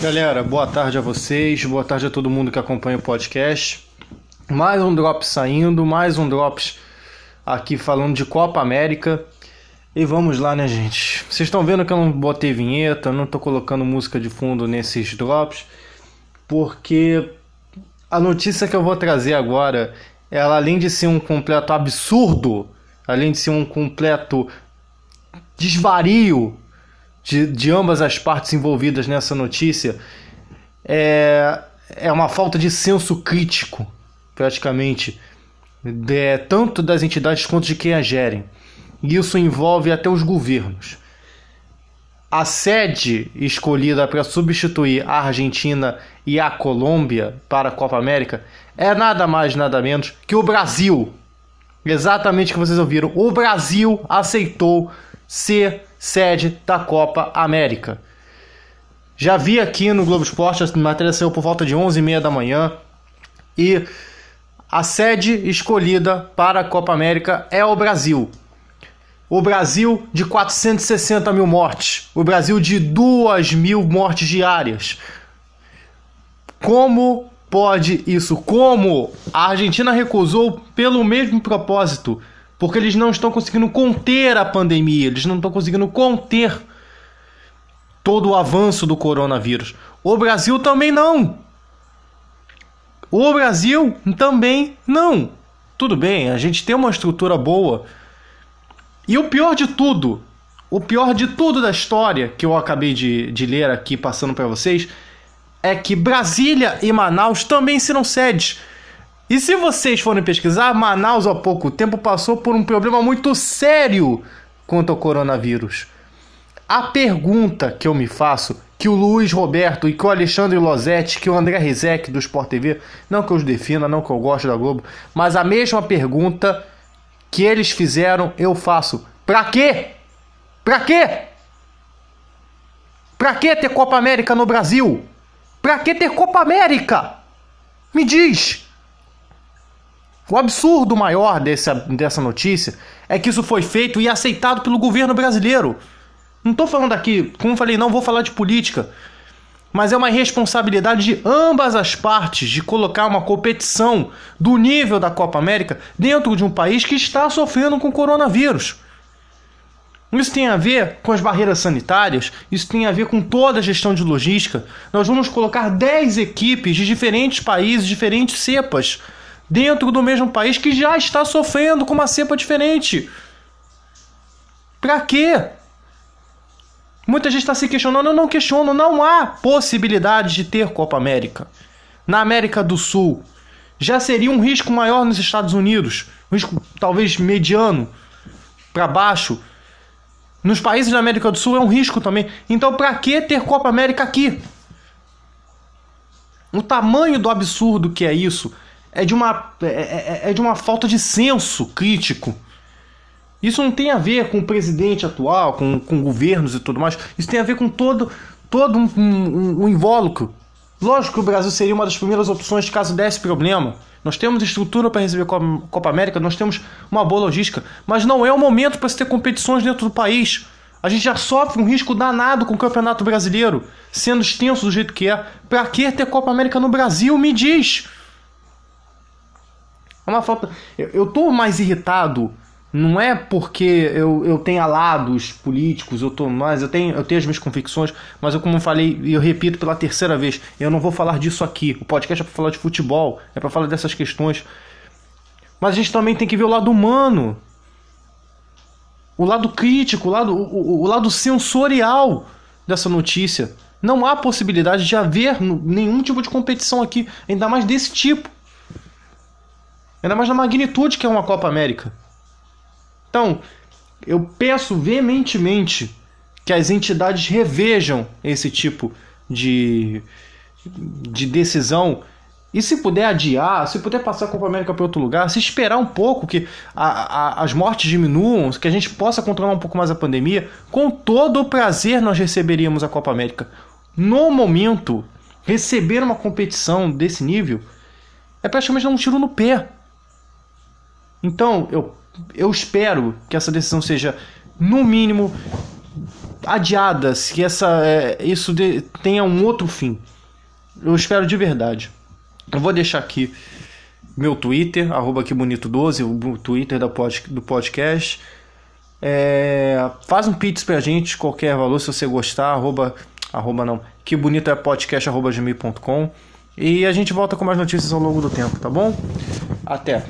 Galera, boa tarde a vocês, boa tarde a todo mundo que acompanha o podcast. Mais um Drops saindo, mais um Drops aqui falando de Copa América. E vamos lá, né, gente? Vocês estão vendo que eu não botei vinheta, não tô colocando música de fundo nesses Drops, porque a notícia que eu vou trazer agora, ela além de ser um completo absurdo, além de ser um completo desvario de, de ambas as partes envolvidas nessa notícia é, é uma falta de senso crítico, praticamente, de, tanto das entidades quanto de quem a gerem. E isso envolve até os governos. A sede escolhida para substituir a Argentina e a Colômbia para a Copa América é nada mais nada menos que o Brasil. Exatamente o que vocês ouviram. O Brasil aceitou ser sede da Copa América. Já vi aqui no Globo Esporte, a matéria saiu por volta de 11h30 da manhã, e a sede escolhida para a Copa América é o Brasil. O Brasil de 460 mil mortes, o Brasil de 2 mil mortes diárias. Como pode isso? Como a Argentina recusou pelo mesmo propósito porque eles não estão conseguindo conter a pandemia, eles não estão conseguindo conter todo o avanço do coronavírus. O Brasil também não. O Brasil também não. Tudo bem, a gente tem uma estrutura boa. E o pior de tudo, o pior de tudo da história que eu acabei de, de ler aqui passando para vocês, é que Brasília e Manaus também serão sedes e se vocês forem pesquisar, Manaus há pouco tempo passou por um problema muito sério quanto ao coronavírus. A pergunta que eu me faço, que o Luiz Roberto e que o Alexandre Losetti, que o André Rizek do Sport TV, não que eu os defina, não que eu gosto da Globo, mas a mesma pergunta que eles fizeram, eu faço. Pra quê? Pra quê? Pra que ter Copa América no Brasil? Pra que ter Copa América? Me diz! O absurdo maior dessa, dessa notícia é que isso foi feito e aceitado pelo governo brasileiro. Não estou falando aqui, como falei, não vou falar de política, mas é uma responsabilidade de ambas as partes de colocar uma competição do nível da Copa América dentro de um país que está sofrendo com coronavírus. Isso tem a ver com as barreiras sanitárias, isso tem a ver com toda a gestão de logística. Nós vamos colocar 10 equipes de diferentes países, diferentes cepas dentro do mesmo país que já está sofrendo com uma cepa diferente. Para quê? Muita gente está se questionando, eu não questiono, não há possibilidade de ter Copa América. Na América do Sul, já seria um risco maior nos Estados Unidos, um risco talvez mediano para baixo. Nos países da América do Sul é um risco também. Então, para que ter Copa América aqui? O tamanho do absurdo que é isso é de uma, é, é, é, de uma falta de senso crítico. Isso não tem a ver com o presidente atual, com, com governos e tudo mais. Isso tem a ver com todo, todo um, um, um invólucro. Lógico que o Brasil seria uma das primeiras opções caso desse problema. Nós temos estrutura para receber Copa América, nós temos uma boa logística, mas não é o momento para se ter competições dentro do país. A gente já sofre um risco danado com o Campeonato Brasileiro, sendo extenso do jeito que é. Para que ter Copa América no Brasil? Me diz. É uma falta. Eu, eu tô mais irritado. Não é porque eu, eu tenho lados políticos, eu tô mais, eu tenho, eu tenho as minhas convicções, mas eu como eu falei e eu repito pela terceira vez, eu não vou falar disso aqui. O podcast é para falar de futebol, é para falar dessas questões. Mas a gente também tem que ver o lado humano, o lado crítico, o lado, o, o lado sensorial dessa notícia. Não há possibilidade de haver nenhum tipo de competição aqui, ainda mais desse tipo. Ainda mais na magnitude que é uma Copa América. Então, eu peço veementemente que as entidades revejam esse tipo de, de decisão. E se puder adiar, se puder passar a Copa América para outro lugar, se esperar um pouco que a, a, as mortes diminuam, que a gente possa controlar um pouco mais a pandemia, com todo o prazer nós receberíamos a Copa América. No momento, receber uma competição desse nível é praticamente um tiro no pé. Então, eu, eu espero que essa decisão seja, no mínimo, adiadas, que essa, é, isso de, tenha um outro fim. Eu espero de verdade. Eu vou deixar aqui meu Twitter, arroba que bonito12, o Twitter da pod, do podcast. É, faz um pix pra gente, qualquer valor, se você gostar, arroba, arroba não, que bonito é podcast, arroba gmail.com. E a gente volta com mais notícias ao longo do tempo, tá bom? Até!